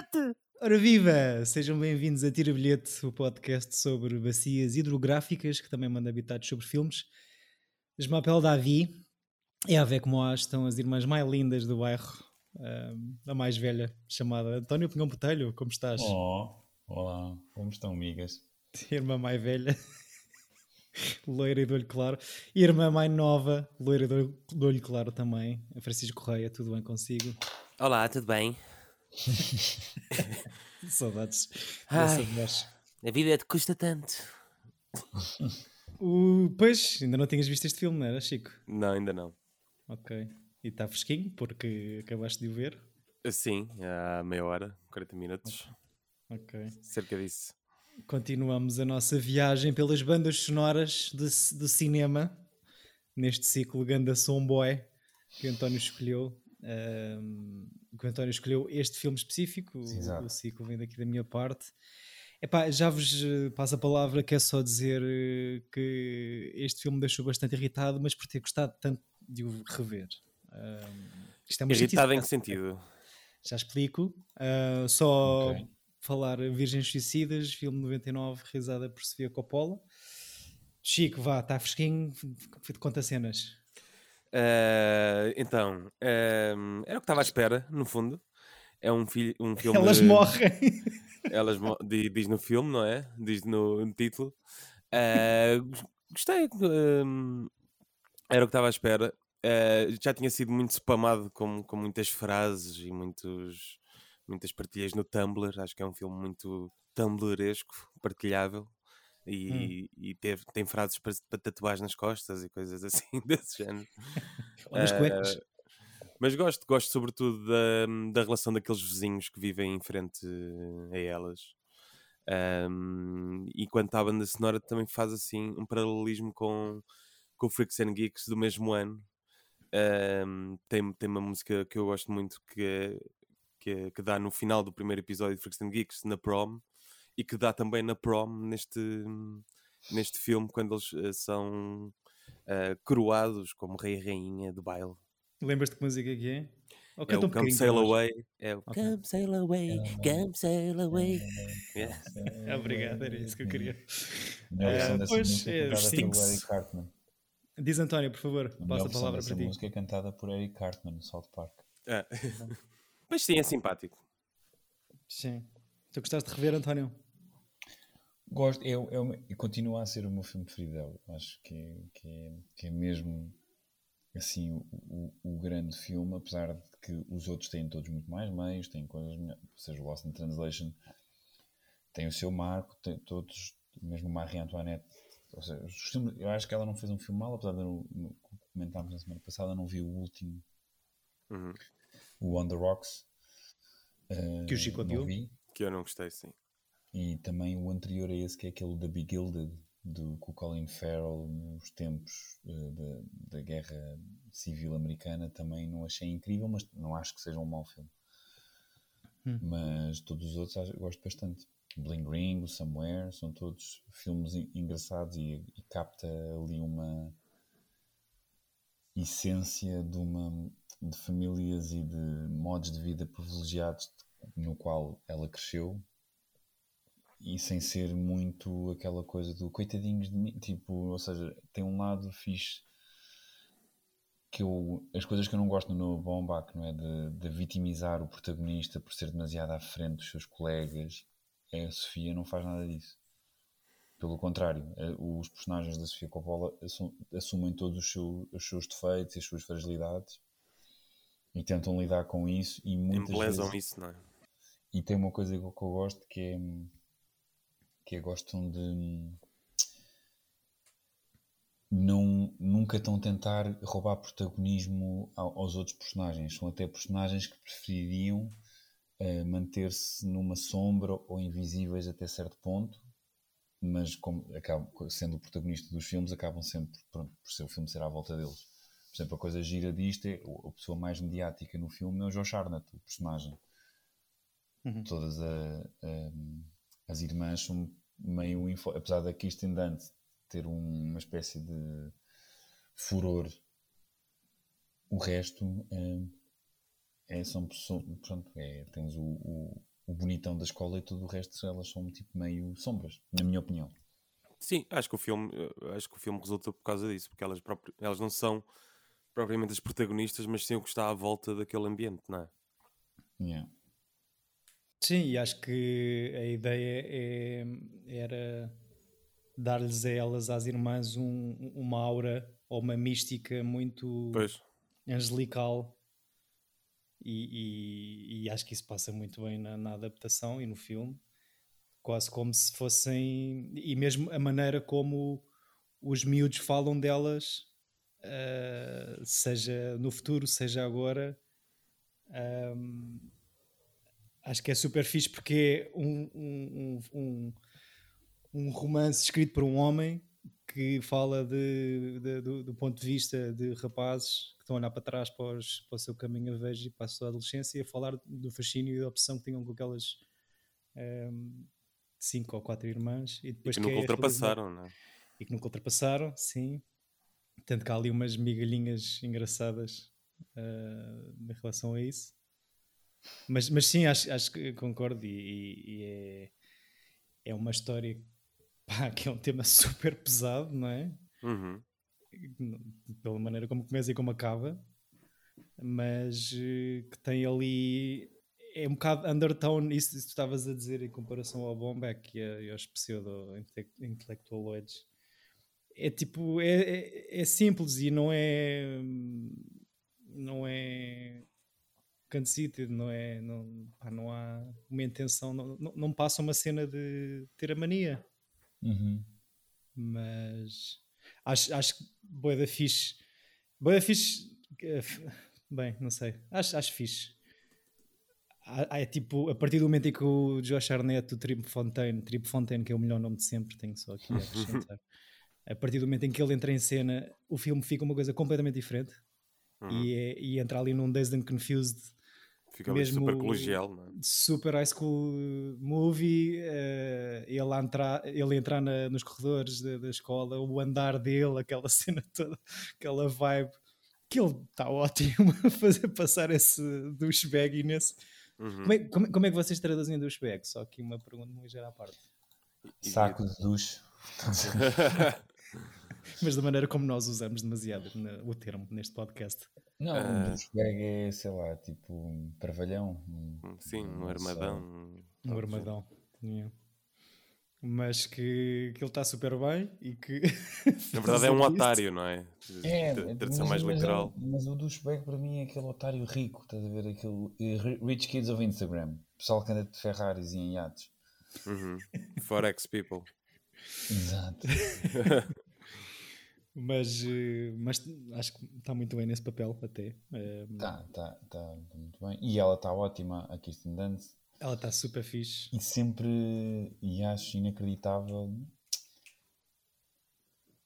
bilhete! Ora viva! Sejam bem-vindos a Tira Bilhete, o podcast sobre bacias hidrográficas, que também manda habitados sobre filmes. Esmapel Davi e a ver como estão as irmãs mais lindas do bairro. A mais velha, chamada António Pinhão Botelho, como estás? Oh, olá, como estão, amigas? Irmã mais velha, loira e de olho claro. Irmã mais nova, loira e de olho claro também, a Francisco Correia, tudo bem consigo? Olá, tudo bem? Saudades Ai. A vida te custa tanto. O, pois, ainda não tinhas visto este filme, não era, Chico? Não, ainda não. Ok. E está fresquinho, porque acabaste de o ver. Sim, há meia hora, 40 minutos, Ok. cerca disso. Continuamos a nossa viagem pelas bandas sonoras do, do cinema, neste ciclo Ganda Somboy, que António escolheu. Que o António escolheu este filme específico, o, Exato. o ciclo vem daqui da minha parte. Epá, já vos eh, passo a palavra, que é só dizer eh, que este filme me deixou bastante irritado, mas por ter gostado tanto de o rever. Ahm, isto é uma Irritado em que sentido? Já explico. Ah, só Ok. falar Virgens Suicidas, filme 99, realizada por Sofia Coppola. Chico, vá, está fresquinho, f- conta cenas. Ah, então, ah, era o que estava à espera, no fundo. É um, fi um filme. Elas morrem. Elas mo- di- diz no filme, não é? Diz no, no título. Gos- gostei. hum, era o que estava à espera. Ah, já tinha sido muito spamado com, com muitas frases e muitos, muitas partilhas no Tumblr. Acho que é um filme muito Tumblresco, partilhável. E, e teve- tem frases para, para tatuar nas costas e coisas assim desse género. Olha as Ah, cuecas. mas gosto, gosto sobretudo da, da relação daqueles vizinhos que vivem em frente a elas. Ahm, e quanto à banda sonora também faz assim um paralelismo com, com o Freaks and Geeks do mesmo ano. Ahm, tem, tem uma música que eu gosto muito que, é, que, é- que dá no final do primeiro episódio de Freaks and Geeks, na prom, e que dá também na prom neste, neste filme, quando eles eh, são eh, coroados como rei e rainha do baile. Lembras-te que música que é? Ou É o um Come Sail. Away. É o. Come Sail Away, Come Sail Away. Yeah. Obrigado, era isso que eu queria. A dessa pois, música é, é Stinks. Eric Cartman. Diz António, por favor, A passa a palavra para ti. música é cantada por Eric Cartman no South Park. Ah. Mas sim, é simpático. Sim. Tu gostaste de rever, António? Gosto, é, é, o meu- e continua a ser o meu filme preferido dela. Acho que, é- que, é, que é mesmo assim o, o, o grande filme, apesar de que os outros têm todos muito mais meios, têm coisas melhores. Ou seja, o Lost in Translation tem o seu marco, tem todos, mesmo Marie Antoinette. Ou seja, eu acho que ela não fez um filme mal, apesar de no, no, comentámos na semana passada, não vi o último, Uhum. o On the Rocks. Eh, Que o Chico não odiou. vi. Que eu não gostei, sim. E também o anterior a esse, que é aquele da Be Gilded, do, com o Colin Farrell nos tempos eh, da, da Guerra Civil Americana, também não achei incrível, mas não acho que seja um mau filme. Hum. Mas todos os outros acho- gosto bastante. Bling Ring, o Somewhere, são todos filmes en- engraçados e, e capta ali uma essência de uma de famílias e de modos de vida privilegiados no qual ela cresceu e sem ser muito aquela coisa do coitadinhos de mim, tipo, ou seja, tem um lado fixe que eu, as coisas que eu não gosto no Noah Baumbach, não é, de, de vitimizar o protagonista por ser demasiado à frente dos seus colegas, é, a Sofia não faz nada disso. Pelo contrário, eh, os personagens da Sofia Coppola assu- assumem todos os, seu- os seus defeitos e as suas fragilidades e tentam lidar com isso e muitas Embelezam vezes... isso, não é? E tem uma coisa que eu gosto que é que é gostam de não nunca estão a tentar roubar protagonismo ao- aos outros personagens. São até personagens que prefeririam eh, manter-se numa sombra ou invisíveis até certo ponto, mas como acabam, sendo o protagonista dos filmes, acabam sempre pronto, por ser o filme ser à volta deles. Por exemplo, a coisa gira disto é a pessoa mais mediática no filme é o Josh Hartnett, o personagem Uhum. todas a- a- as irmãs são meio info, apesar da Kirsten Dunst ter um- uma espécie de furor o resto é, é, são pessoas pronto, é, tens o, o, o bonitão da escola e tudo o resto elas são tipo meio sombras, na minha opinião. Sim, acho que o filme, eh, acho que o filme resulta por causa disso, porque elas, próprias, elas não são propriamente as protagonistas, mas sim o que está à volta daquele ambiente, não é? Yeah. Sim, e acho que a ideia é, era dar-lhes a elas, às irmãs, um, uma aura ou uma mística muito Pois, angelical. E, e- e acho que isso passa muito bem na, na adaptação e no filme. Quase como se fossem. E mesmo a maneira como os miúdos falam delas, ah, seja no futuro, seja agora. ahm, acho que é super fixe porque é um, um, um, um, um romance escrito por um homem que fala de, de- do, do ponto de vista de rapazes que estão a olhar para trás para, os- para o seu caminho a vejo e para a sua adolescência e a falar do fascínio e da opção que tinham com aquelas ahm, cinco ou quatro irmãs e e depois que que nunca é ultrapassaram, não é? e que nunca ultrapassaram, sim. Tanto que há ali umas migalhinhas engraçadas ah, em relação a isso. Mas, mas sim, acho, acho que concordo. E, e- é, é uma história pá, que é um tema super pesado, não é? Uhum. Pela maneira como começa e como acaba, mas eh, que tem ali. É um bocado undertone, isso, isso que tu estavas a dizer em comparação ao Bombeck e, a- e aos pseudo-intelectualoides é tipo é, é, é simples e não é não é conceited, não é não, pá, não há uma intenção não, não, não passa uma cena de ter a mania Uhum. mas acho, acho que boa da fixe boa da fixe eh, bem, não sei acho, acho fixe é tipo, a partir do momento em que o Josh Arnett, o Trip Fontaine, Trip Fontaine, que é o melhor nome de sempre, tenho só aqui a acrescentar. a partir do momento em que ele entra em cena, o filme fica uma coisa completamente diferente Uhum. e, é- e entra ali num Dazed and Confused Fica ali mesmo- super colegial, não é? super high school movie, eh, ele, entrar, ele entrar na- nos corredores da, da escola, o andar dele, aquela cena toda, aquela vibe, que ele está ótimo a fazer passar esse douchebagginess. Uhum. Como é, como, como é que vocês traduzem douchebag? Só aqui uma pergunta muito ligeira à parte. Saco de duche. Mas da maneira como nós usamos demasiado o termo neste podcast. Não, um douchebag é, sei lá, tipo um parvalhão. um- Sim, um não armadão. Um armadão. Yeah. Mas que, que ele está super bem e que. Na verdade é um otário, não é? É, Tradução mais mas é- literal. Mas o douchebag para mim é aquele otário rico, estás a ver? Aquele ri- rich kids of Instagram. Pessoal que anda de Ferraris e em iates. Uhum. Forex people. Exato. Mas, eh, mas acho que está muito bem nesse papel, até. Eh, Tá, tá, tá muito bem. E ela está ótima, a Kirsten Dunst. Ela está super fixe. E sempre, e acho inacreditável,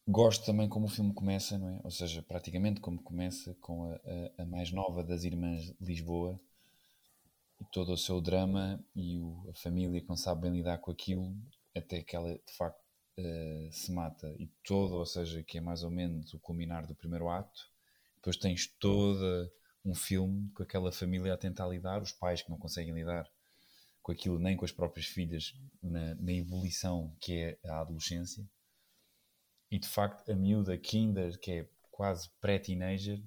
gosto também como o filme começa, não é? Ou seja, praticamente como começa com a, a, a mais nova das irmãs de Lisboa e todo o seu drama e o- a família que não sabe bem lidar com aquilo, até que ela de facto eh, se mata e todo, ou seja, que é mais ou menos o culminar do primeiro ato. Depois tens toda um filme com aquela família a tentar lidar, os pais que não conseguem lidar com aquilo, nem com as próprias filhas, na, na ebulição que é a adolescência. E de facto, a miúda Kinder, que é quase pré-teenager,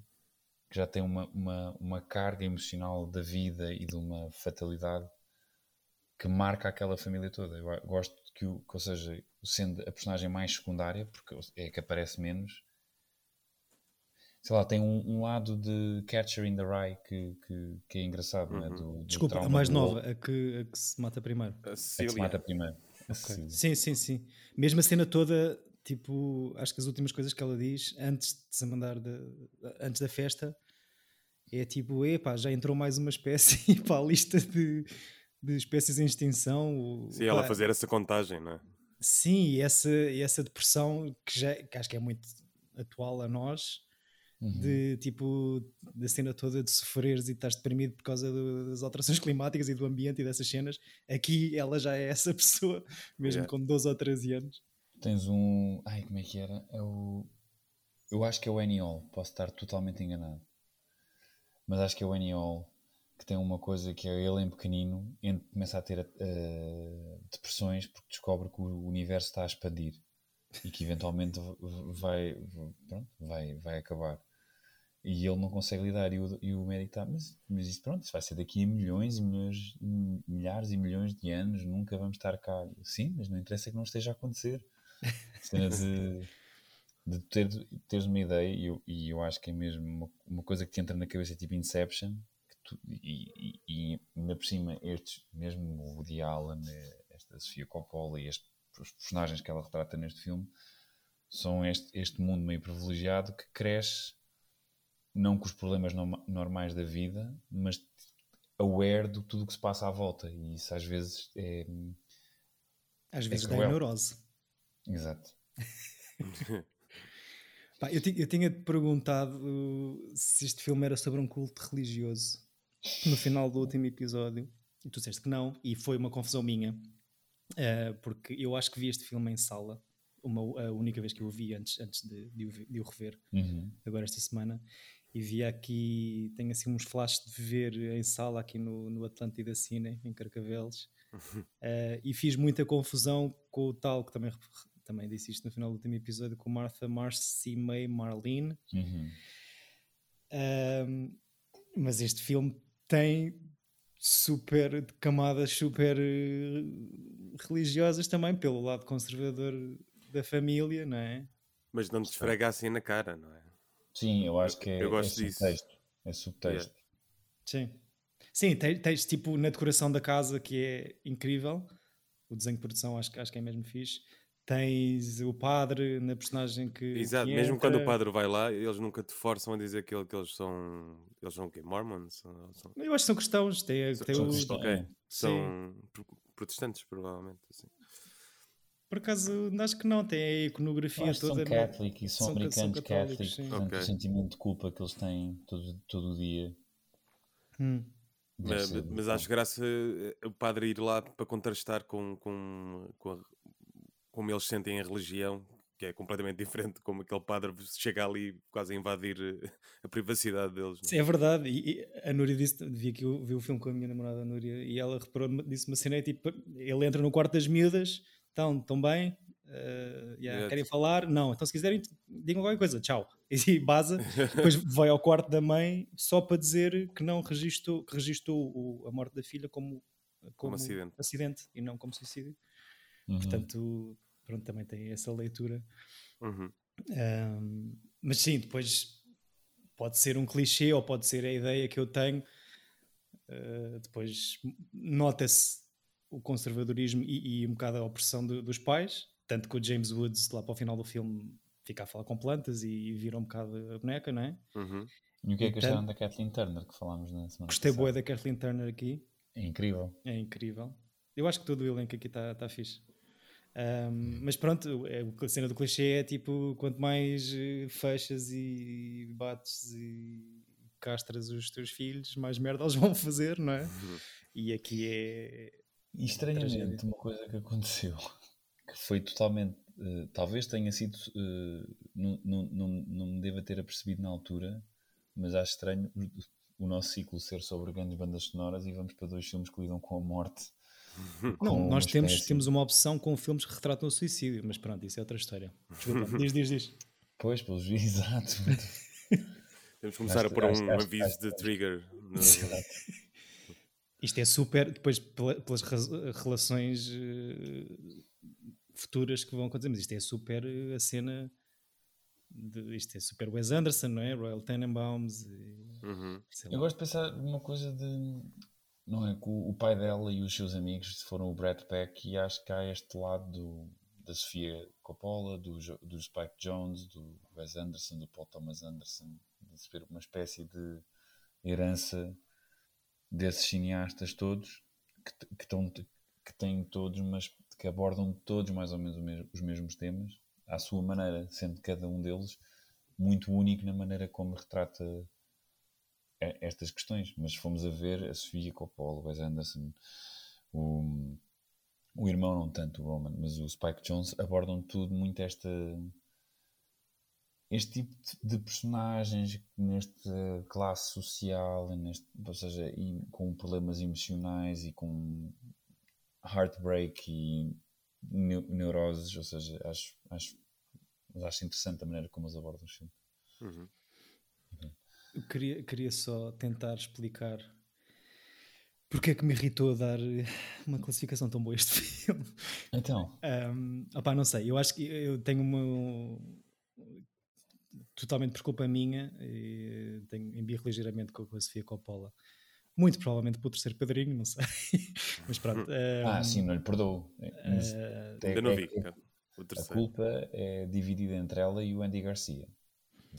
que já tem uma, uma, uma carga emocional da vida e de uma fatalidade que marca aquela família toda. Eu gosto que, o, que, ou seja, sendo a personagem mais secundária, porque é a que aparece menos, sei lá, tem um, um lado de Catcher in the Rye que, que, que é engraçado, não é? Uhum. Do, do Desculpa, a mais nova, a que, a que se mata primeiro. A É que se mata primeiro. A Ok. Cecília. Sim, sim, sim. Mesmo a cena toda, tipo, acho que as últimas coisas que ela diz antes de se mandar de, antes da festa é tipo, epá, já entrou mais uma espécie para a lista de, de espécies em extinção. Sim, ela pá, fazer essa contagem, não é? Sim, e essa, essa depressão que, já, que acho que é muito atual a nós, Uhum. de tipo, da cena toda de sofreres e estás deprimido por causa do- das alterações climáticas e do ambiente e dessas cenas. Aqui ela já é essa pessoa, mesmo Yeah. com 12 ou 13 anos. Tens um. Ai, como é que era? É o. Eu acho que é o Hall, posso estar totalmente enganado. Mas acho que é o Hall que tem uma coisa que é ele em pequenino começa a ter uh, depressões porque descobre que o universo está a expandir e que eventualmente vai, pronto, vai, vai acabar. E ele não consegue lidar, e o, e o médico está, mas, mas isso pronto, isso vai ser daqui a milhões e milhões, milhares e milhões de anos, nunca vamos estar cá. Sim, mas não interessa que não esteja a acontecer. Cena de, de ter, teres uma ideia, e eu, e eu acho que é mesmo uma, uma coisa que te entra na cabeça, tipo Inception, e, e, ainda por cima, estes, mesmo o Woody Allen, esta Sofia Coppola e este, os personagens que ela retrata neste filme, são este, este mundo meio privilegiado que cresce não com os problemas normais da vida, mas aware de tudo o que se passa à volta. E isso às vezes é. Às é vezes é dá neurose. Exato. Pá, eu, eu tinha-te perguntado se este filme era sobre um culto religioso no final do último episódio. E tu disseste que não, e foi uma confusão minha, uh, porque eu acho que vi este filme em sala, uma, a única vez que eu o vi antes, antes de, de, o, de o rever, uhum. agora esta semana e vi aqui, tenho assim uns flashes de ver em sala aqui no, no Atlântida Cine, em Carcavelos, uh, e fiz muita confusão com o tal, que também, também disse isto no final do último episódio, com Martha Marcy May Marlene. Uhum. Uh, mas este filme tem super camadas super uh, religiosas também pelo lado conservador da família, não é? Mas não te esfrega assim na cara, não é? Sim, eu acho que é, eu gosto é disso. subtexto. É subtexto. Yeah. Sim. Sim, tens, tens, tipo na decoração da casa que é incrível. O desenho de produção acho, acho que é mesmo fixe. Tens o padre na personagem que. Exato, que mesmo quando o padre vai lá, eles nunca te forçam a dizer que, que eles são. Eles são o quê? Mormons? São... Eu acho que são cristãos. Tem, são, tem são, o... okay. são protestantes, provavelmente. Assim. Por acaso, acho que não, tem a iconografia toda. São católicos e são, são americanos católicos, portanto okay. o sentimento de culpa que eles têm todo, todo o dia. Hum. Mas, mas acho graça eh, o padre ir lá para contrastar com, com, com a, como eles sentem a religião, que é completamente diferente, como aquele padre chega ali quase a invadir eh, a privacidade deles. Sim, é verdade. E, a Núria disse, vi que eu vi o filme com a minha namorada a Núria e ela reparou, disse uma cena, tipo, ele entra no quarto das miúdas então, estão bem? Uh, yeah, querem falar? Não, então se quiserem, digam qualquer coisa, tchau. E baza, depois vai ao quarto da mãe só para dizer que não registrou, que registrou o, a morte da filha como, como, como acidente. acidente. e não como suicídio. Uhum. Portanto, pronto, também tem essa leitura. Uhum. Um, mas sim, depois pode ser um clichê ou pode ser a ideia que eu tenho. Uh, depois nota-se o conservadorismo e, e, um bocado a opressão de, dos pais, tanto que o James Woods lá para o final do filme fica a falar com plantas e, e vira um bocado a boneca, não é? Uhum. E o que é que acharam da Kathleen Turner que falámos na semana Gostei boa da Kathleen Turner aqui. É incrível. É incrível. Eu acho que todo o elenco aqui está tá fixe. Um, mas pronto, é, a cena do clichê é tipo: quanto mais eh, fechas e bates e castras os teus filhos, mais merda eles vão fazer, não é? Uhum. E aqui é, e estranhamente, uma coisa que aconteceu, que foi totalmente. Uh, talvez tenha sido. Uh, não, não, não, não me deva ter apercebido na altura, mas acho estranho o, o, nosso ciclo ser sobre grandes bandas sonoras e vamos para dois filmes que lidam com a morte. Não, nós temos, temos uma opção com filmes que retratam o suicídio, mas pronto, isso é outra história. Desculpa, diz, diz, diz. Pois, pelos exato. Temos que começar a pôr um aviso de trigger. No... Isto é super, depois pelas relações uh, futuras que vão acontecer, mas isto é super uh, a cena. De, isto é super Wes Anderson, não é? Royal Tenenbaums. E, uhum. Eu gosto de pensar numa coisa de. Não é? Que o, pai dela e os seus amigos foram o Brad Peck, e acho que há este lado do, da Sofia Coppola, do, do Spike Jones, do Wes Anderson, do Paul Thomas Anderson, de uma espécie de herança desses cineastas todos que, que, estão, que têm todos, mas que abordam todos mais ou menos os mesmos temas, à sua maneira, sendo cada um deles muito único na maneira como retrata estas questões. Mas fomos a ver a Sofia Coppola, o Wes Anderson, o, o irmão, não tanto o Roman, mas o Spike Jones, abordam tudo muito esta este tipo de personagens nesta classe social, neste, ou seja, com problemas emocionais e com heartbreak e neuroses, ou seja, acho, acho, acho interessante a maneira como eles abordam o filme. Uhum. Eu queria, queria só tentar explicar porque é que me irritou dar uma classificação tão boa a este filme. Então. Um, opa, não sei, eu acho que eu tenho uma. Totalmente por culpa minha, e tenho embirro ligeiramente com a Sofia Coppola. Muito provavelmente pelo terceiro padrinho, não sei. Mas pronto. Um, ah, sim, não lhe perdoo. Uh, ainda não vi. É, a culpa é dividida entre ela e o Andy Garcia.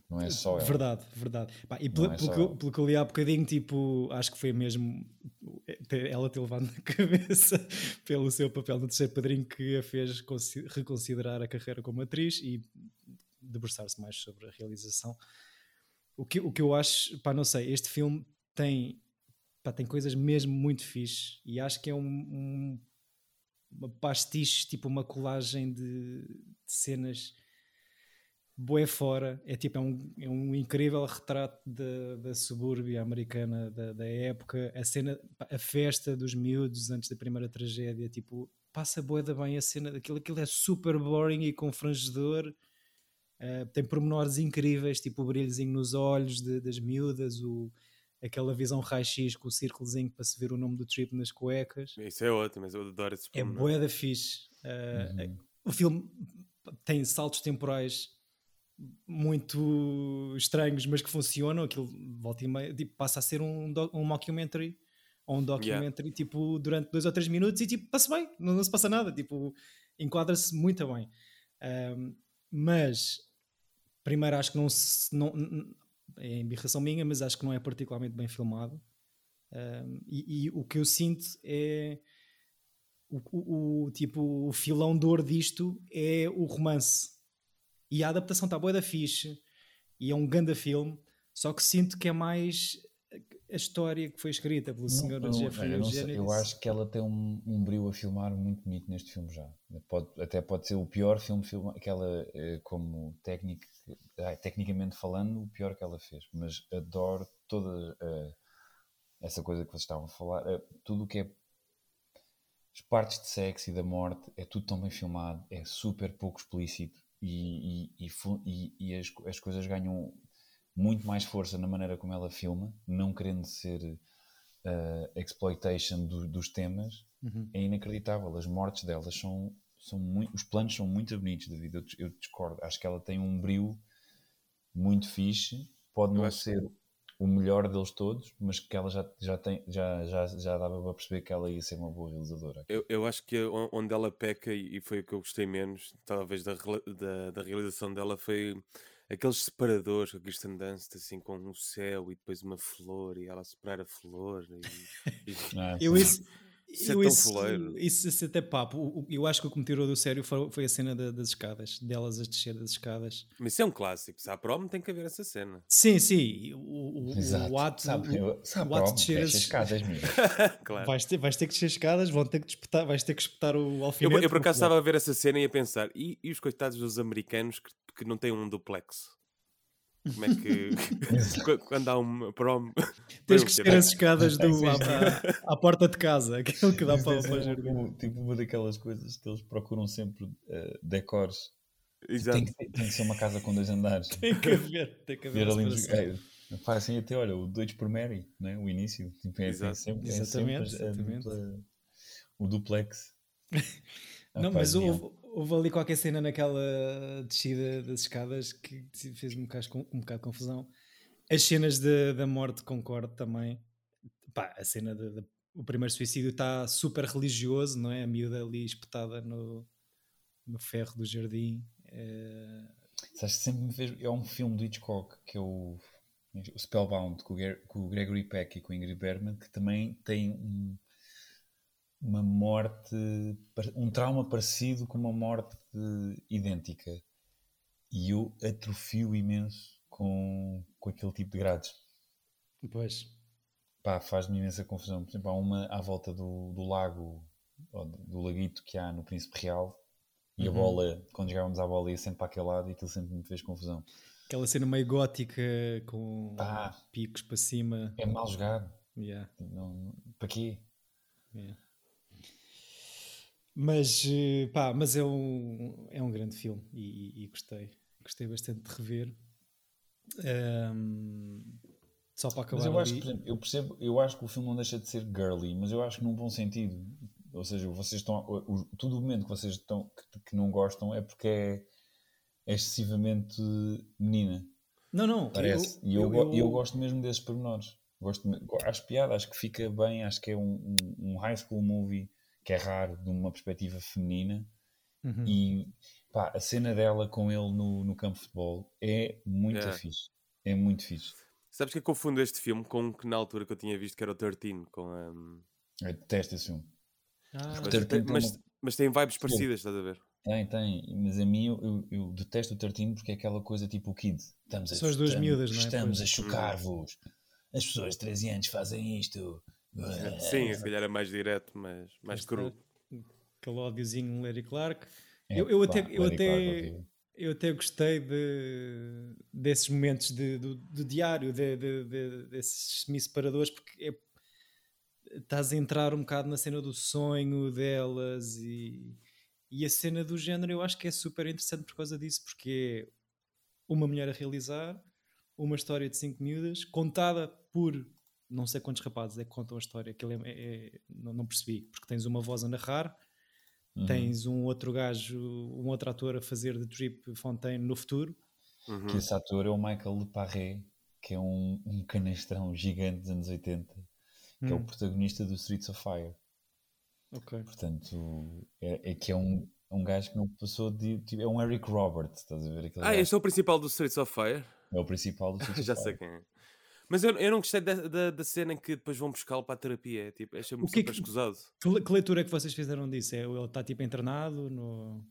Não é só ela. Verdade, verdade. Pá, e pelo, é pelo, que, pelo, que, eu li há bocadinho, tipo, acho que foi mesmo ela ter levado na cabeça pelo seu papel no terceiro padrinho que a fez reconsiderar a carreira como atriz e debruçar-se mais sobre a realização. O que, o que eu acho, pá, não sei, este filme tem, pá, tem coisas mesmo muito fixe e acho que é um, um uma pastiche, tipo uma colagem de, de cenas boé fora, é tipo, é um, é um incrível retrato da, da subúrbia americana da, da época, a cena, a festa dos miúdos antes da primeira tragédia, tipo, passa boé da bem a cena daquilo, aquilo é super boring e confrangedor, uh, tem pormenores incríveis, tipo o brilhozinho nos olhos de, das miúdas, o, aquela visão raio-x com o círculozinho para se ver o nome do trip nas cuecas. Isso é ótimo, mas eu adoro esse É boé da fixe. Uh, uhum. O filme tem saltos temporais muito estranhos, mas que funcionam. Aquilo volta e meia, tipo, passa a ser um, um mockumentary ou um documentary yeah. tipo, durante dois ou três minutos e tipo, passa bem, não, não se passa nada, tipo, enquadra-se muito bem. Um, mas primeiro acho que não se não, é embirração minha, mas acho que não é particularmente bem filmado. Um, e, e, o que eu sinto é o, o, o, tipo o filão dor disto é o romance e a adaptação está boa da fixe e é um grande filme, só que sinto que é mais a história que foi escrita pelo Sr. Jeffrey eu, sei, eu acho que ela tem um, um brilho a filmar muito bonito neste filme já. Pode, até pode ser o pior filme, que ela, eh, como técnico, tecnicamente falando, o pior que ela fez. Mas adoro toda uh, essa coisa que vocês estavam a falar, uh, tudo o que é as partes de sexo e da morte, é tudo tão bem filmado, é super pouco explícito e, e, e, e as, as, coisas ganham muito mais força na maneira como ela filma, não querendo ser uh, exploitation do, dos temas, uhum. é inacreditável. As mortes delas são, são muito, os planos são muito bonitos, David. Eu, eu discordo. Acho que ela tem um brilho muito fixe. Pode não ser o melhor deles todos, mas que ela já, já, tem, já, já, já dava para perceber que ela ia ser uma boa realizadora. Eu, eu acho que onde ela peca, e foi o que eu gostei menos, talvez, da, da, da realização dela, foi aqueles separadores, a Kirsten Dunst, assim, com um céu e depois uma flor, e ela separar a flor. E, e... Ah, eu isso isso é eu, isso, isso, isso, até papo. Eu acho que o que me tirou do sério foi, a cena das escadas, delas a descer das escadas. Mas isso é um clássico. Se há prom, tem que haver essa cena. Sim, sim. O, o, o ato, sabe, o, sabe o ato de descer as escadas, claro. vais, ter, vais ter que descer escadas, vão ter que disputar, vais ter que espetar o alfinete. Eu, eu por acaso estava a ver essa cena e a pensar, e, e os coitados dos americanos que, que não têm um duplex? Como é que. quando há um prom. Tens que descer as escadas do, à, à, porta de casa, aquele que dá para, para jardim. Tipo uma daquelas coisas que eles procuram sempre uh, decors. Exato. Tem que, tem que, ser uma casa com dois andares. Tem que haver, tem que haver. ali é, faz assim até, olha, o Deutsche por Mary, né? o início. Tipo, é, é sempre, exatamente, é sempre exatamente. Dupla, o duplex. Não, mas houve, houve ali qualquer cena naquela descida das escadas que fez um bocado, um bocado de confusão. As cenas de, da morte concordo também. Pá, a cena do primeiro suicídio está super religioso, não é? A miúda ali espetada no, no ferro do jardim. É... Sabes, sempre me fez. É um filme do Hitchcock que é o, Spellbound com o, com o Gregory Peck e com o Ingrid Bergman, que também tem um uma morte, um trauma parecido com uma morte idêntica. E eu atrofio imenso com, com aquele tipo de grades. Pois. Pá, faz-me imensa confusão. Por exemplo, há uma à volta do, do lago, do laguito que há no Príncipe Real, e uhum. a bola, quando jogávamos à bola, ia sempre para aquele lado e aquilo sempre me fez confusão. Aquela cena meio gótica com Pá. picos para cima. É mal jogado. Yeah, Não, para quê? yeah. Mas, eh, pá, mas é um, é um grande filme e, e- e gostei. Gostei bastante de rever. Ahm, só para acabar Mas eu acho, ali- exemplo, eu percebo, eu acho que o filme não deixa de ser girly, mas eu acho que num bom sentido. Ou seja, vocês estão. O, o- todo o momento que vocês estão que, que não gostam é porque é, é excessivamente menina, Não, não. parece. e eu, go- eu gosto mesmo desses pormenores. Gosto, acho piada, acho que fica bem, acho que é um, um, um high school movie que é raro de uma perspectiva feminina. Uhum. E pá, a cena dela com ele no, no campo de futebol é muito Yeah. fixe. É muito fixe. Sabes que eu confundo este filme com um que na altura que eu tinha visto que era o 13, com a. Eu detesto esse filme. Ah, Mas, 13 tem, tem mas, uma- mas tem vibes parecidas, estás a ver? Tem, tem, mas a mim eu, eu, eu detesto o 13 porque é aquela coisa tipo o Kid. Estamos a, São as duas estamos, miúdas, não é? Estamos Pois. a chocar-vos. As pessoas de 13 anos fazem isto. Sim, se calhar é mais direto, mas mais cru. Aquele ódiozinho Larry Clark. É, eu, eu pá, até, eu, Larry Clark, até, horrível. eu até gostei de, desses momentos de, do, do diário, de, de- de- desses semi-separadores, porque é- estás a entrar um bocado na cena do sonho delas e, e a cena do género eu acho que é super interessante por causa disso, porque é uma mulher a realizar, uma história de cinco miúdas, contada por não sei quantos rapazes é que contam a história, que é, é- não, não percebi, porque tens uma voz a narrar, Uhum. tens um outro gajo, um outro ator a fazer de Trip Fontaine no futuro. Uhum. Que esse ator é o Michael Leparré, que é um, um canastrão gigante dos anos 80, que é o Hum, protagonista do Streets of Fire. ok. Portanto, é, é que é um, um gajo que não passou de. Tipo, é um Eric Roberts, estás a ver? Aquele Ah, gajo este é o principal do Streets of Fire? é o principal do Streets Já of sei Fire. quem é. Mas eu, eu não gostei da, da, da cena em que depois vão buscá-lo para a terapia. É, tipo, achei-me é super que- escusado. Que, que leitura é que vocês fizeram disso? É, ele está tipo internado? No...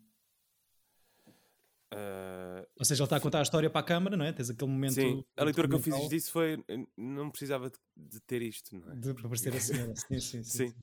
Ah, Ou seja, ele está a contar a história para a câmara, não é? Tens aquele momento. sim, a leitura que eu fiz disso foi. Não precisava de, ter isto, não é? De aparecer a senhora. Sim, sim, sim. Sim.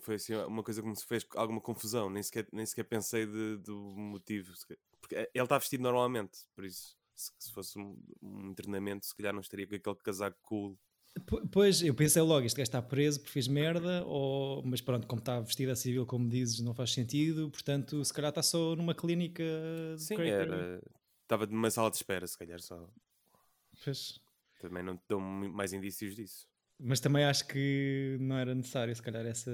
Foi assim uma coisa que me fez alguma confusão. Nem sequer, nem sequer pensei de- do motivo. Porque eh, ele está vestido normalmente, por isso. Se, se fosse um, um treinamento, se calhar não estaria com aquele casaco cool. Po- Pois, eu pensei logo, este gajo está preso porque fez merda, ou... mas pronto, como está vestido a civil, como dizes, não faz sentido, portanto, se calhar está só numa clínica de Sim, era. Estava numa sala de espera, se calhar só. Pois. Também não te dão mais indícios disso. Mas também acho que não era necessário, se calhar, essa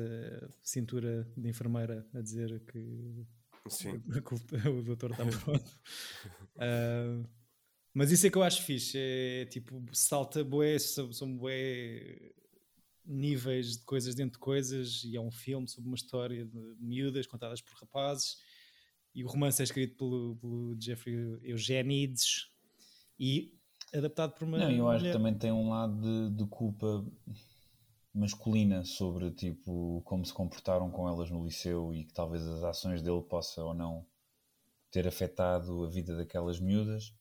cintura de enfermeira a dizer que, Sim. que o, o doutor está pronto. Ah, mas isso é que eu acho fixe. É tipo, salta bué, são, bué níveis de coisas dentro de coisas, e é um filme sobre uma história de miúdas contadas por rapazes. E o romance é escrito pelo, pelo Jeffrey Eugenides e adaptado por uma. Não, eu acho que mulher. também tem um lado de, de culpa masculina sobre tipo como se comportaram com elas no liceu e que talvez as ações dele possa ou não ter afetado a vida daquelas miúdas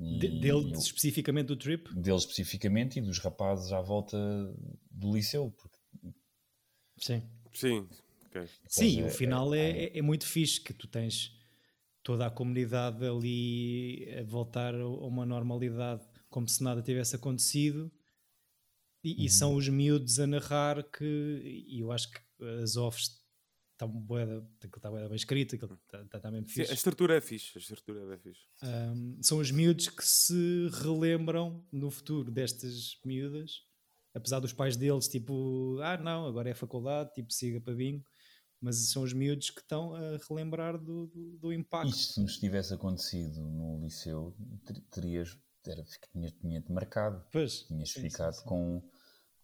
e, De- dele e o- especificamente do Trip. dele especificamente e dos rapazes à volta do liceu porque Sim. Sim. ok. Sim, é- o final é, é- é, é muito fixe que tu tens toda a comunidade ali a voltar a uma normalidade como se nada tivesse acontecido e, e Uhum. são os miúdos a narrar que e eu acho que as offs estão bué da- aquilo está bué da bem escrito, está, está, está mesmo Sim, fixe. a estrutura é fixe. A estrutura é bem fixe. Um, são os miúdos que se relembram no futuro destas miúdas, apesar dos pais deles, tipo, ah, não, agora é faculdade, tipo, siga para bingo, mas são os miúdos que estão a relembrar do, do, do impacto. isto se nos tivesse acontecido no liceu ter- terias era, tinha, tinha-te marcado Pois, tinhas sim, sim, ficado sim. com,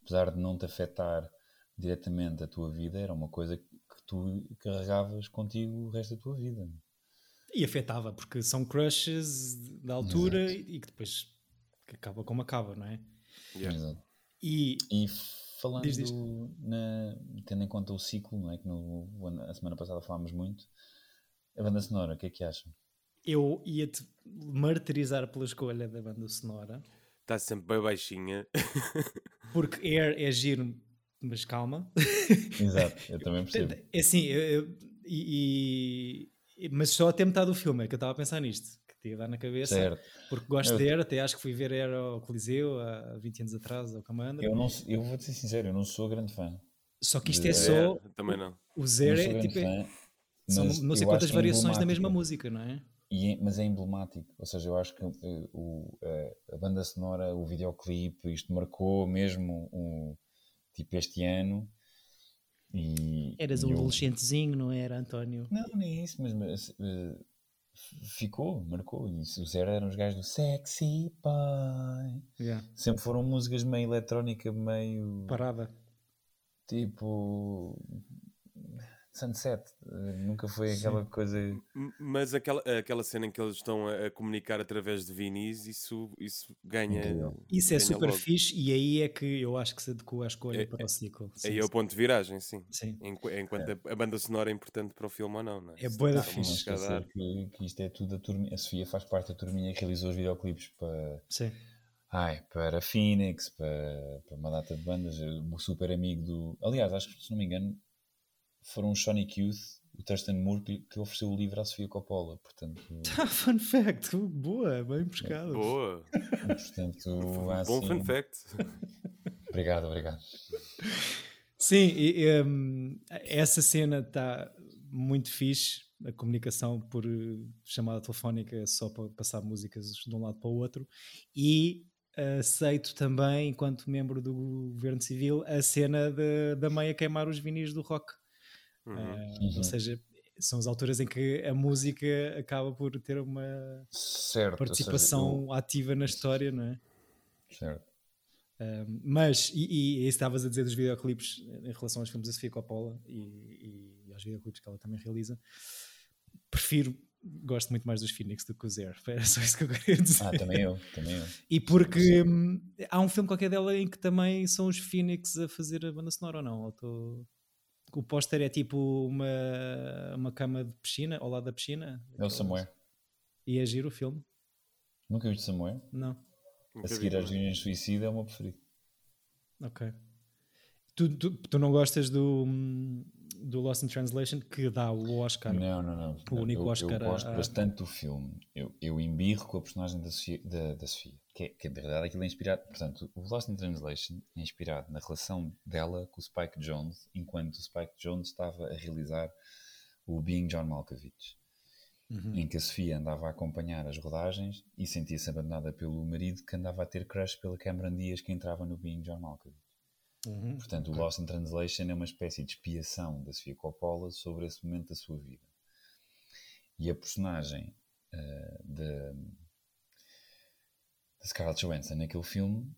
apesar de não te afetar diretamente a tua vida, era uma coisa que tu carregavas contigo o resto da tua vida. E afetava, porque são crushes da altura e, e que depois que acaba como acaba, não é? Yeah. Exato. E E falando, Diz, diz. Na, tendo em conta o ciclo, não é? que no, a semana passada falámos muito, a banda sonora, o que é que acham? eu ia-te martirizar pela escolha da banda sonora, Está sempre bem baixinha. porque Air é giro, mas calma. Exato, eu também percebo. É assim, eu- eu- e, e- mas só até metade do filme é que eu estava a pensar nisto. te ia dar na cabeça. Certo. Porque gosto Eu- de ver, até acho que fui ver era ao Coliseu há 20 anos atrás, ao Commander. Eu, não, eu vou-te ser sincero, eu não sou grande fã. Só que isto é só. É, também não. O Zero é tipo. é- fã, são não sei quantas que é variações da mesma música, não é? E é- mas é emblemático, ou seja, eu acho que eh, o, eh, a banda sonora, o videoclipe, isto marcou mesmo um, tipo este ano. E, Eras e um eu- adolescentezinho, não era, António? Não, nem isso, mas, mas, eh, ficou, marcou. E o Zero eram os gajos do Sexy Boy. Yeah. Sempre foram músicas meio eletrónica, meio Parada. tipo Sunset. Eh, Nunca foi aquela coisa. Mas aquela, aquela cena em que eles estão a, a comunicar através de vinis, isso, isso ganha. Isso é ganha super logo. fixe e aí é que eu acho que se adequou à escolha É- para o ciclo. Sim, Aí é o ponto de viragem, sim. Sim. Enqu- Enquanto a, a banda sonora é importante para o filme ou não, não é? É bué da fixe. que, que isto é tudo a turminha. A Sofia faz parte da turminha que realizou os videoclipes para, Sim. ai, para Phoenix, para, para uma data de bandas. O super amigo do. Aliás, acho que se não me engano, foram os Sonic Youth, o Thurston Moore, que, que ofereceu o livro à Sofia Coppola. Portanto, Ah, fun fact. Boa, bem buscado. Boa! portanto há Bom assim- fun fact. Obrigado, obrigado. Sim, e, hum, essa cena está muito fixe. A comunicação por eh, chamada telefónica só para passar músicas de um lado para o outro. E aceito também, enquanto membro do governo civil, a cena de- da mãe a queimar os vinis do rock. Uhum. Uhum. Ou seja, são as alturas em que a música acaba por ter uma Certo. ou seja, participação ativa na história, não é? eu- certo. Um, mas, e, e, e estavas a dizer dos videoclipes em relação aos filmes da Sofia Coppola e, e, aos videoclipes que ela também realiza, prefiro, gosto muito mais dos Phoenix do que o Zero. Era só isso que eu queria dizer. Ah, também eu, também eu. E porque hum, há um filme qualquer dela em que também são os Phoenix a fazer a banda sonora ou não? Ou tô- O póster é tipo uma, uma cama de piscina, ao lado da piscina. É o Samuel. E é giro o filme? Nunca viste Samuel? Não. A Nunca seguir vi, às reuniões de suicídio é o meu preferido. Ok. Tu, tu, tu não gostas do, do Lost in Translation que dá o Oscar? Não, não, não. O único eu, Oscar eu gosto a- bastante do filme. Eu, eu embirro com a personagem da Sofia. Da, da Sofia que, é, que, na realidade aquilo é inspirado. Portanto, o Lost in Translation é inspirado na relação dela com o Spike Jones, enquanto o Spike Jones estava a realizar o Being John Malkovich. Uhum. Em que a Sofia andava a acompanhar as rodagens e sentia-se abandonada pelo marido que andava a ter crush pela Cameron Diaz que entrava no Being John Malkovich. Uhum. Portanto, o Lost in Translation é uma espécie de expiação da Sofia Coppola sobre esse momento da sua vida. E a personagem eh, da da Scarlett Johansson naquele filme,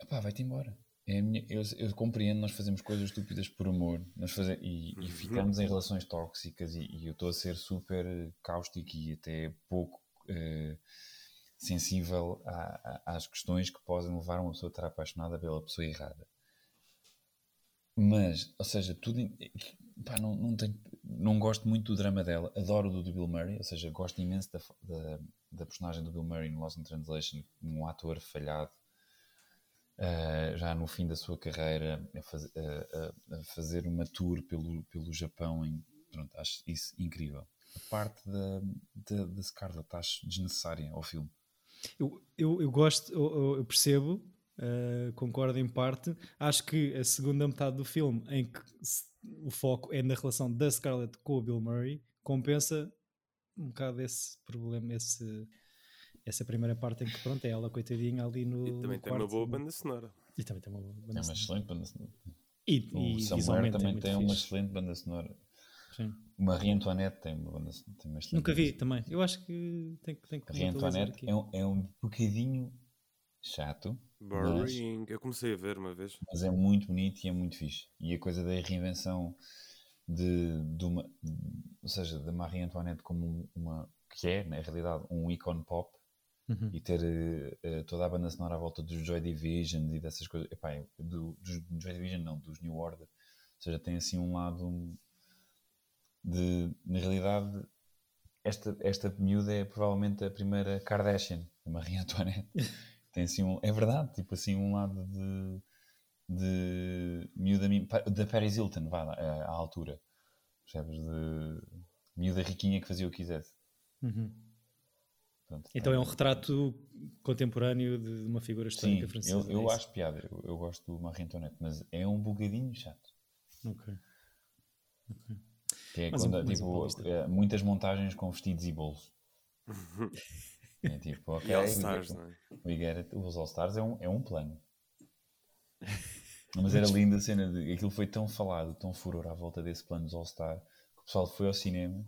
epá, vai-te embora. É minha- eu, eu compreendo, nós fazemos coisas estúpidas por amor nós faze, e, e ficamos em relações tóxicas e, e eu estou a ser super cáustico e até pouco eh, sensível a- a- às questões que podem levar uma pessoa a estar apaixonada pela pessoa errada. Mas, ou seja, tudo. em- pá, não, não, tenho, não gosto muito do drama dela. Adoro o do Bill Murray, ou seja, gosto imenso da, da, da personagem do Bill Murray no Lost in Translation, um ator falhado, ah, já no fim da sua carreira, a, faz, a- a- a fazer uma tour pelo, pelo Japão. Em, pronto, acho isso incrível. A parte da, da, da Scarlett acho desnecessária ao filme. Eu, eu, eu gosto, eu- eu percebo, eh, concordo em parte. Acho que a segunda metade do filme, em que o foco é na relação da Scarlett com o Bill Murray, compensa um bocado esse problema, esse, essa primeira parte em que pronto, é ela coitadinha ali no. E também no tem uma boa no- banda sonora. E também tem uma boa banda É uma sonora. excelente banda sonora. E, O e Samuel é também muito tem uma fixe. excelente banda sonora. Sim. O Marie Antoinette tem uma, banda, tem uma excelente Nunca vi banda também. Eu acho que tem, que- tem que Marie Antoinette aqui. é um, é um bocadinho chato, Boring. Eu comecei a ver uma vez. mas é muito bonito e é muito fixe. E a coisa da reinvenção de, de uma, ou seja, da Marie Antoinette como uma, que é, na realidade, um ícone pop Uhum. e ter eh, toda a banda sonora à volta dos Joy Division e dessas coisas, epá, é do, dos Joy Division não, dos New Order, ou seja, tem assim um lado de, na realidade, esta, esta miúda é provavelmente a primeira Kardashian, a Marie Antoinette. tem assim um, é verdade, tipo assim um lado de, de miúda da Paris Hilton, vá, à, à altura, percebes? De miúda riquinha que fazia o que quisesse. Uhum. Pronto, Então é um retrato contemporâneo de uma figura Sim, histórica francesa. eu, eu é acho piada, eu, eu gosto do Marie Antoinette, mas é um bocadinho chato. Ok. Ok. Que é Mas um- quando, um tipo, paulista. é, muitas montagens com vestidos e bolos. É tipo, ok, E All Stars, não é? we get it. Os All Stars é um, é um plano. Mas era linda a cena de aquilo foi tão falado, tão furor à volta desse plano dos All Star que o pessoal foi ao cinema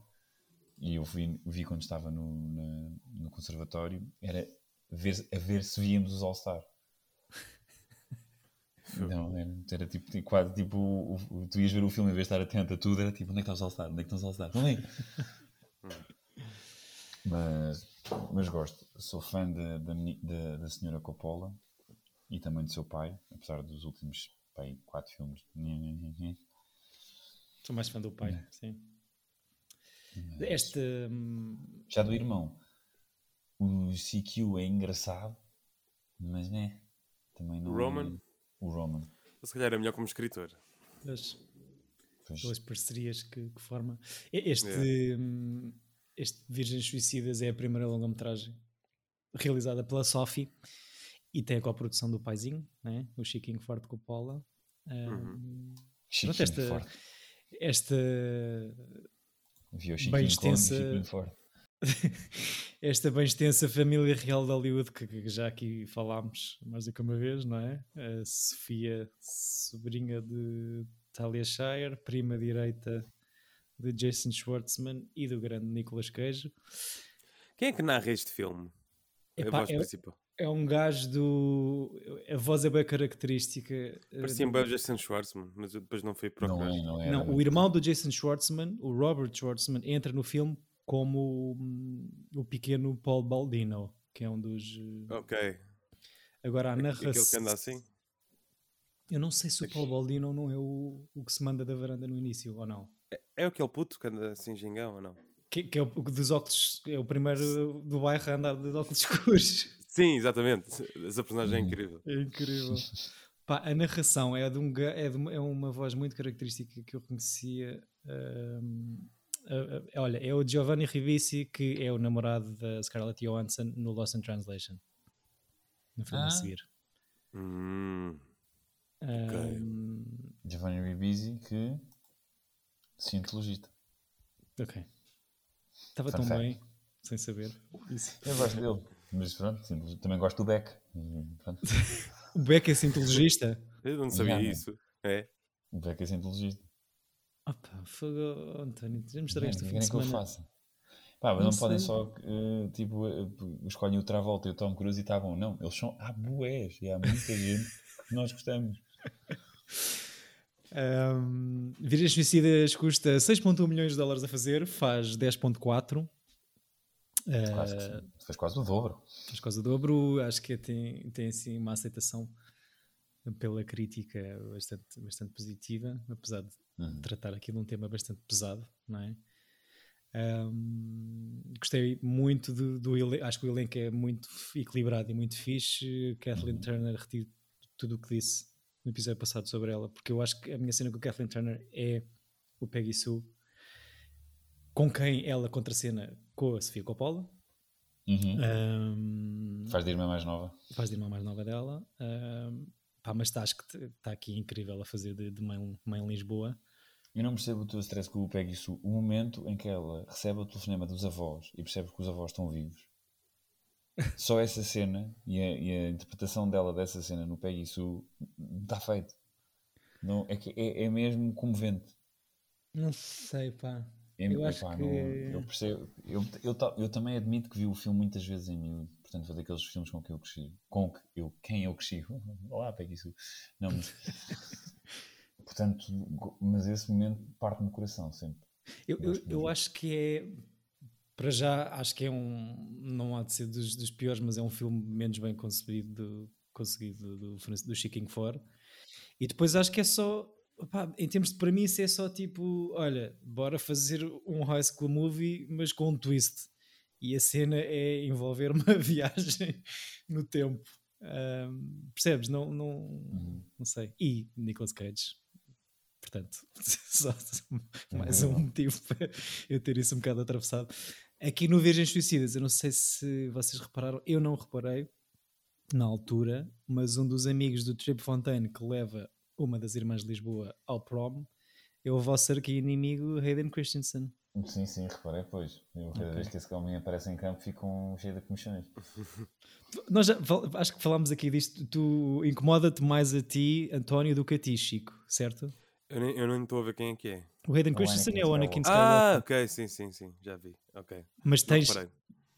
e eu vi, vi quando estava no, na- no conservatório era ver, a ver se víamos os All Star. Não, era, era tipo, quase tipo o, o- tu ias ver o filme em vez de estar atento a tudo, era tipo onde é que está os All Star? Onde é que estão os All Star? Vão! mas, mas gosto, sou fã da, senhora Coppola e também do seu pai, apesar dos últimos pai, quatro filmes. Sou mais fã do pai, É. sim. Este. hum, Já do irmão, o CQ é engraçado, mas né, também não O Roman? é. O Roman. Ou se calhar é melhor como escritor. as, Pois, pelas parcerias que, que forma. Este, hum, este Virgens Suicidas é a primeira longa-metragem realizada pela Sophie e tem a coprodução do paizinho, né? o Chiquinho Forte Coppola. Hum, Chiquinho pronto, esta- forte. esta Vi o bem Chiquinho com o extensa- forte. esta bem extensa família real de Hollywood que, que já aqui falámos mais do que uma vez, não é? A Sofia, sobrinha de Talia Shire, prima direita de Jason Schwartzman e do grande Nicolas Cage. Quem é que narra este filme? a Epá, voz é, principal. é um gajo do. A voz é bem característica. eh, Parecia um bem o Jason Schwartzman, mas eu depois não fui procurar. Não é, não é. Não, o irmão do Jason Schwartzman, o Robert Schwartzman, entra no filme como hum, o pequeno Paul Baldino, que é um dos. eh, Ok. Agora a Aquele narração. que anda assim? Eu não sei se o Paul Baldino não é o, o que se manda da varanda no início ou não. É aquele puto que anda assim gingão ou não? Que, que é o o dos óculos, é o primeiro do bairro a andar de óculos escuros. Sim, exatamente. Essa personagem é Hum. incrível. É incrível. Pá, a narração é, de um, é, de uma, é uma voz muito característica que eu conhecia. hum, a- a- olha, é o Giovanni Ribisi, que é o namorado da Scarlett Johansson no Lost in Translation. No filme Ah. a seguir. Hum, Hum, Giovanni Ribisi que cientologista. ok. Estava Fun tão fact. bem, sem saber. Isso. Eu gosto dele, mas pronto, também gosto do Beck. O Beck é cientologista. eu não sabia isso. É? o Beck é cientologista. Opa, fogo, António, já mostrei Bem, este fim querem de que eu semana. faça? Pá, mas Não não, podem só, eh, tipo, eh, escolhem o Travolta e o Tom Cruise e está bom. Não, eles são, há bués e há muita gente que nós gostamos. Um, Virgens Suicidas custa 6.1 milhões de dólares a fazer, faz 10.4. Quase que Uh. Fez quase o dobro. faz quase o dobro, acho que tem, tem assim uma aceitação pela crítica bastante, bastante positiva, apesar de Uhum. tratar aqui de um tema bastante pesado, não é? Um, gostei muito do, do elenco, acho que o elenco é muito equilibrado e muito fixe. Kathleen Turner, retiro tudo o que disse no episódio passado sobre ela, porque eu acho que a minha cena com a Kathleen Turner é o Peggy Sue, com quem ela contracena com a Sofia Coppola. Uhum. Um, Faz de irmã mais nova. faz de irmã mais nova dela. Um, pá, mas tá, acho que está aqui incrível a fazer de, de mãe, mãe Lisboa. Eu não percebo o teu stress com o Peggy Sue. O momento em que ela recebe o telefonema dos avós e percebe que os avós estão vivos. Só essa cena e a, e a interpretação dela dessa cena no Peggy Sue está feito. Não, é, que é, é mesmo comovente. Não sei, pá. É- Eu acho epá, que- não- eu percebo. Eu, eu, eu também admito que vi o filme muitas vezes em miúdo. Portanto, foi daqueles filmes com que eu cresci. Com que eu, quem eu cresci. Olá, Peggy Sue. Não, mas. portanto, mas esse momento parte-me o coração sempre. Eu, eu, eu acho que é. Para já, acho que é um. Não há de ser dos, dos piores, mas é um filme menos bem concebido do, conseguido do, do, do Chiquinho. E depois acho que é só. opá, em termos de premissa, é só tipo: olha, bora fazer um high school movie, mas com um twist. E a cena é envolver uma viagem no tempo. Ahm, percebes? Não, não, Uhum. não sei. E Nicolas Cage. Portanto, só mais Incrível. um motivo para eu ter isso um bocado atravessado. Aqui no Virgens Suicidas, eu não sei se vocês repararam, eu não reparei na altura, mas um dos amigos do Trip Fontaine que leva uma das irmãs de Lisboa ao prom é o vosso arqui-inimigo Hayden Christensen. Sim, sim, reparei, pois. Eu, cada Ok. vez que esse homem aparece em campo, fico cheio de comichões. Nós já, acho que falámos aqui disto. Tu incomoda-te mais a ti, António, do que a ti, Chico, certo? Eu nem eu nem estou a ver quem é que é. O Hayden O Christensen Anakin é o Anakin Skywalker. Ah, ok, sim, sim, sim, já vi. Ok. mas Não tens,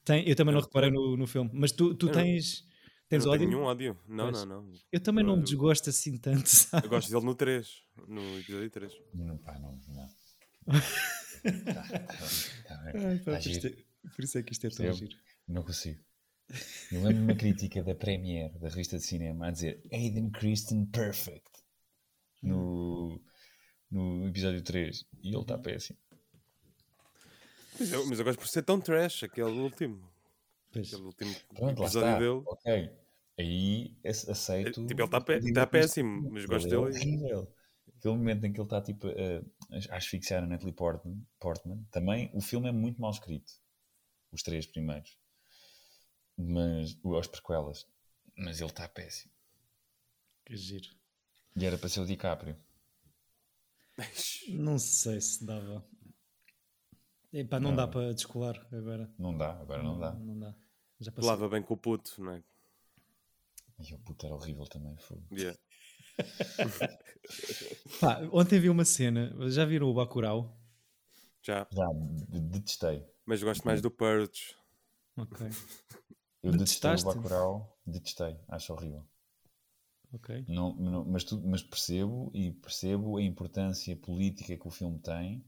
tem- eu também não Eu- reparei no, no filme. Mas tu, tu Eu não- tens, Eu tens não ódio? tenho nenhum ódio. Não, Pois. não, não. Eu também não me Eu- desgosto assim tanto, sabe? Eu gosto dele no 3, no episódio 3. Não, pá, não. não. tá, tá, tá bem. Ai, pá, Tá por, isto giro. é, por isso é que isto é tão Percebo. giro. Não consigo. Eu lembro uma crítica da Premiere, da revista de cinema, a dizer Aiden Christian Perfect no, no episódio 3 e ele está péssimo. Mas eu, mas eu gosto por ser tão trash, aquele último. Pois. Aquele último Pronto, episódio está. dele. Ok. Aí ace- aceito. Tipo, ele tá pé- tá péssimo, mas Ele gosto é dele. horrível. Aquele momento em que ele está tipo a, a asfixiar a Natalie Portman, Portman, também o filme é muito mal escrito. Os três primeiros. Mas, as prequelas. Mas ele está péssimo. Que giro. E era para ser o DiCaprio. Não sei se dava. Epá, não, Não. dá para descolar agora. Não dá, agora não dá. Não dá. Já passou. Lava bem com o puto, não é? E o puto era horrível também. Foi. Yeah. Pá, ontem vi uma cena. Já viram o Bacurau? Já. Já, de- detestei. Mas gosto mais do Purge. Ok. Eu detestei o Bacurau, detestei, acho horrível. Ok. Não, não- mas, tu- mas percebo e percebo a importância política que o filme tem,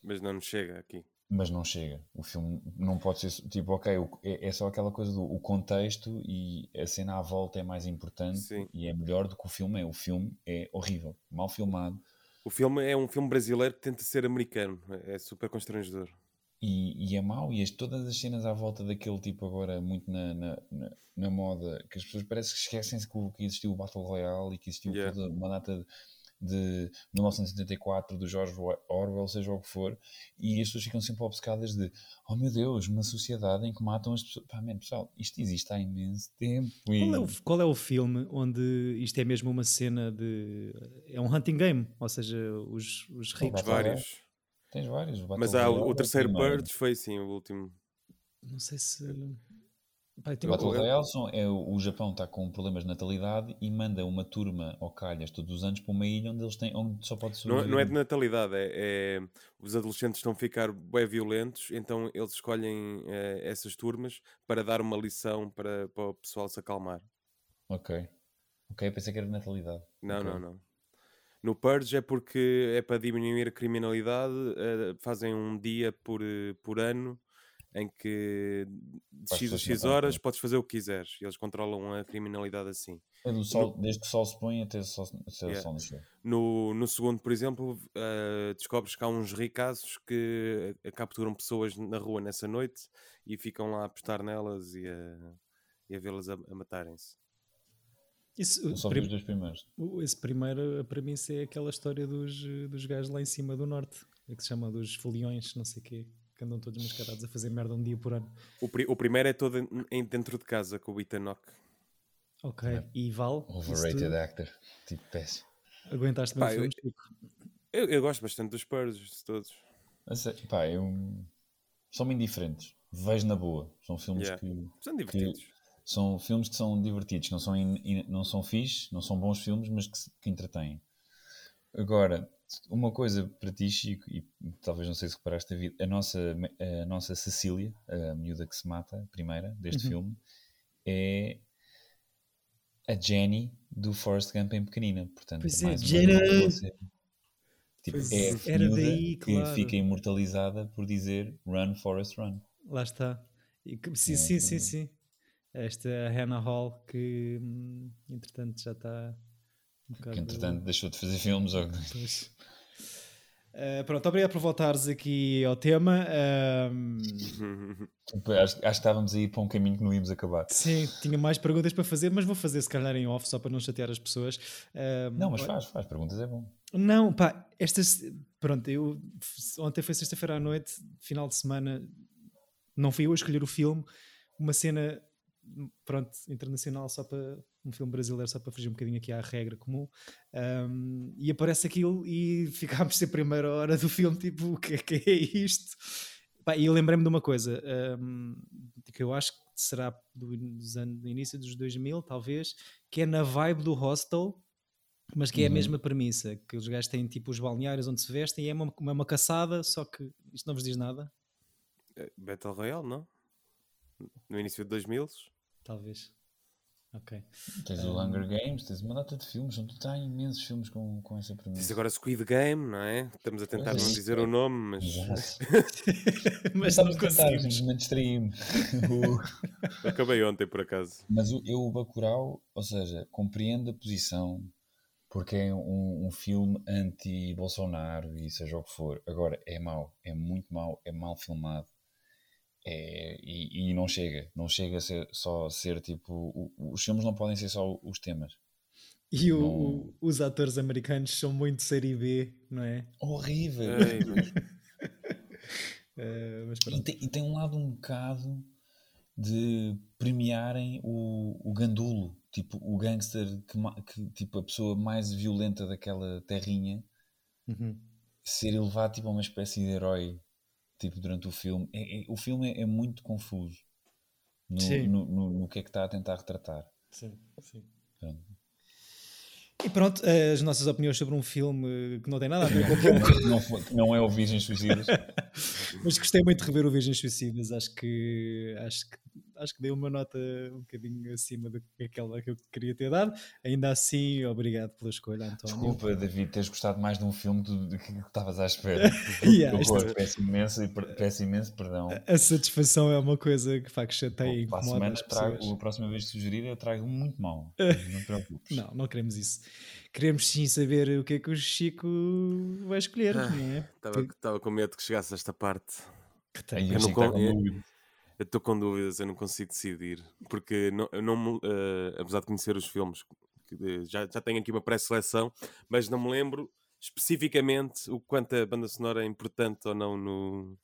Mas não nos chega aqui. mas não chega. O filme não pode ser tipo, ok, o- é, é só aquela coisa do o contexto e a cena à volta é mais importante Sim. e é melhor do que o filme é. O filme é horrível, mal filmado O filme é um filme brasileiro que tenta ser americano. É super constrangedor. E, e é mau. E as, todas as cenas à volta daquele tipo agora muito na, na, na, na moda, que as pessoas parece que esquecem-se que, o- que existiu o Battle Royale e que existiu Yeah. toda uma data de 1974 do George Orwell, seja o que for, e as pessoas ficam sempre obcecadas de oh meu Deus, uma sociedade em que matam as pessoas. Pá, man, pessoal, isto existe há imenso tempo. e- Qual é, o, qual é o filme onde isto é mesmo uma cena de. É um hunting game? Ou seja, os, os ricos. Vários. Tens vários. o Mas há o, Royale é o terceiro primeiro. Purge foi sim, o último. Não sei se. Eu O Battle Royale são, é o Japão está com problemas de natalidade e manda uma turma ao calhas todos os anos para uma ilha onde eles têm onde só pode Não, sobreviver. não é de natalidade, é, é- os adolescentes estão a ficar bem violentos, então eles escolhem eh, essas turmas para dar uma lição para, para o pessoal se acalmar. Ok. Ok, pensei que era de natalidade. Não, Ok. não, não. No Purge é porque é para diminuir a criminalidade, eh, fazem um dia por, eh, por ano em que de X a X horas podes fazer o que quiseres. E eles controlam a criminalidade assim. Sol, Desde que o sol se põe até o sol, até o Yeah. sol nascer. No, no segundo, por exemplo, eh, descobres que há uns ricaços que capturam pessoas na rua nessa noite e ficam lá a apostar nelas e a, e a vê-las a, a matarem-se. Isso, só prim- os dois primeiros. esse primeiro, a premissa é aquela história dos, dos gajos lá em cima do norte, é que se chama dos foliões, não sei o quê, que andam todos mascarados a fazer merda um dia por ano. O, pri- o primeiro é todo em, dentro de casa com o Hawke. Ok, Yeah. e Val, Overrated tu actor. Tipo, péssimo. aguentaste bem Pá, eu-? Eu, eu gosto bastante dos Purges de todos. Mas, é- pá, eu... São-me indiferentes. Vejo na boa. São filmes Yeah. que... São divertidos. São filmes que são divertidos, não são, in- in- não são fixe, não são bons filmes, mas que, que entretêm. Agora, uma coisa para ti, Chico, e talvez não sei se reparaste a vida, a nossa, a nossa Cecília, a miúda que se mata, a primeira deste Uhum. filme, é a Jenny do Forrest Gump em pequenina. Portanto, Pois é, mais uma Jenny! Tipo, é a era miúda daí, que claro. fica imortalizada por dizer Run, Forrest, Run. Lá está. E que- sim, É, sim, sim, sim. Esta Hannah Hall que hum, entretanto já está um bocado. Que entretanto deixou de fazer filmes. Ou... Pois. Uh, pronto, obrigado por voltares aqui ao tema. Tipo, Acho, acho que estávamos a ir para um caminho que não íamos acabar. sim, tinha mais perguntas para fazer, mas vou fazer se calhar em off só para não chatear as pessoas. Um, Não, mas faz, faz perguntas, é bom. Não, pá, estas. Pronto, eu. Ontem foi sexta-feira à noite, final de semana. não fui eu a escolher o filme, uma cena pronto, internacional só para um filme brasileiro só para fugir um bocadinho aqui à regra comum um, e aparece aquilo e ficámos a primeira hora do filme tipo o que é que é isto Pá, e eu lembrei-me de uma coisa um, que eu acho que será do, dos anos, do início dos 2000 talvez, que é na vibe do hostel mas que é uhum. a mesma premissa, que os gajos têm tipo os balneários onde se vestem e é uma, uma, uma caçada, só que isto não vos diz nada. É, Battle Royale, não? No início de 2000? Talvez. Ok. Tens um, o Hunger Games, tens uma data de filmes, onde está imensos filmes com, com essa premissa. Tens agora Squid Game, não é? Estamos a tentar não dizer o nome, mas. mas estamos a tentar, simplesmente distraí-me. Acabei ontem, por acaso. Mas eu, o Bacurau, ou seja, compreendo a posição porque é um, um filme anti-Bolsonaro e seja o que for. Agora, é mau, é muito mau, é mal filmado. É, e, e, não chega, não chega a ser só a ser tipo. O, os filmes não podem ser só os temas. E o, não... os atores americanos são muito série B, não é? Horrível! É, mas... uh, e, tem, e, tem, um lado um bocado de premiarem o, o gandulo tipo o gangster que, que, tipo a pessoa mais violenta daquela terrinha uhum. ser elevado tipo a uma espécie de herói tipo durante o filme é, é, o filme é, é, muito confuso no, no, no, no, que é que está a tentar retratar sim, sim. E pronto, as nossas opiniões sobre um filme que não tem nada a ver com o filme. não, não é o Virgens Suicidas. Mas gostei muito de rever o Virgens Suicidas. Acho que, acho que acho que dei uma nota um bocadinho acima daquela que eu queria ter dado. Ainda assim, obrigado pela escolha, António. Desculpa, David, teres gostado mais de um filme do, que estavas à espera. yeah, isto... peço, imenso, peço imenso perdão. A, a satisfação é uma coisa que, faz que chateia e incomoda semana trago, A próxima vez que sugerir, eu trago muito mal. Não te preocupes. não, não queremos isso. Queremos sim saber o que é que o Chico vai escolher. Estava é? com medo que chegasse a esta parte. Que tem. Eu, não, eu estou com dúvidas, eu não consigo decidir. Porque não, eu não uh, apesar de conhecer os filmes, já, já tenho aqui uma pré-seleção, mas não me lembro especificamente o quanto a banda sonora é importante ou não no,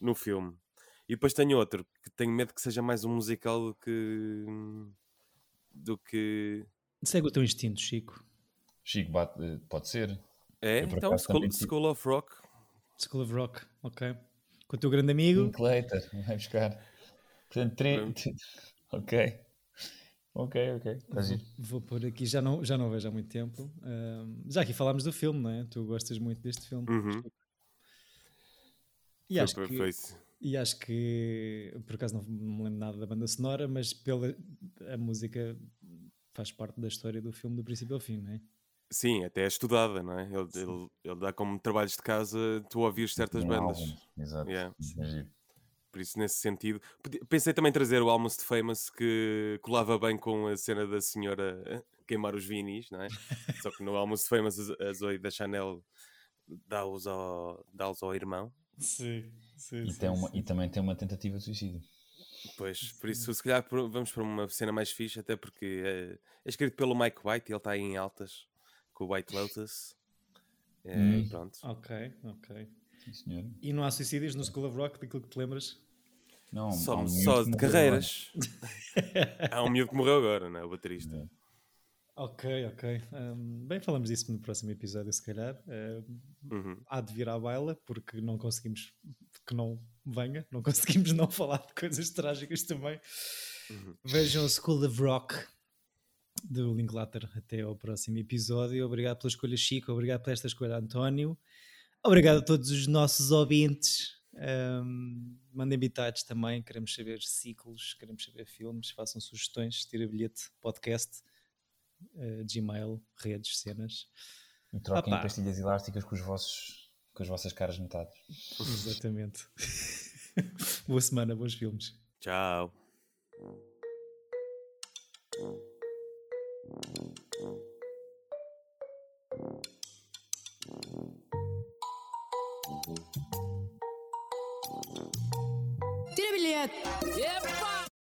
no filme. E depois tenho outro, que tenho medo que seja mais um musical do que. do que. Segue o teu instinto, Chico. Chico, bate, pode ser. É, então, School, School of Rock. School of Rock, ok com o teu grande amigo. Linklater, vai buscar. Portanto, tre... ok. Ok, ok. Vou, vou pôr aqui, já não, já não vejo há muito tempo. Uh, já aqui falámos do filme, não é? Tu gostas muito deste filme. Uhum. E, acho que, e acho que, por acaso não, não me lembro nada da banda sonora, mas pela, a música faz parte da história do filme do princípio ao fim, não é? Sim, até é estudada, não é? Ele, ele, ele, dá como trabalhos de casa tu ouvires certas bandas. Exato. Yeah. Por isso, nesse sentido, pensei também trazer o Almost Famous que colava bem com a cena da senhora queimar os vinis, não é? Só que no Almost Famous a Zoe da Chanel dá-os ao, dá ao irmão. Sim, sim, e, sim, tem uma, sim. e também tem uma tentativa de suicídio. Pois, por isso, se calhar vamos para uma cena mais fixe, até porque é, é escrito pelo Mike White e ele está aí em altas com o White Lotus. É, hum. Pronto. Ok, ok. Sim, e não há suicídios no School of Rock, daquilo que te lembras? Não, só, um só de carreiras. há um miúdo que morreu agora, não é? O baterista. É. Ok, ok. Um, bem, falamos disso no próximo episódio, se calhar. Um, uhum. Há de vir à baila, porque não conseguimos que não venha, não conseguimos não falar de coisas trágicas também. Uhum. Vejam School of Rock do Linklater. Até ao próximo episódio. Obrigado pela escolha, Chico. Obrigado por esta escolha, António. Obrigado a todos os nossos ouvintes. Um, mandem bitados também. Queremos saber ciclos, queremos saber filmes. Façam sugestões. Tira bilhete, podcast, uh, Gmail, redes, cenas. E troquem Opa. pastilhas elásticas com, os vossos, com as vossas caras metades. Exatamente. Boa semana, bons filmes. Tchau. Tira bilhete! Epa!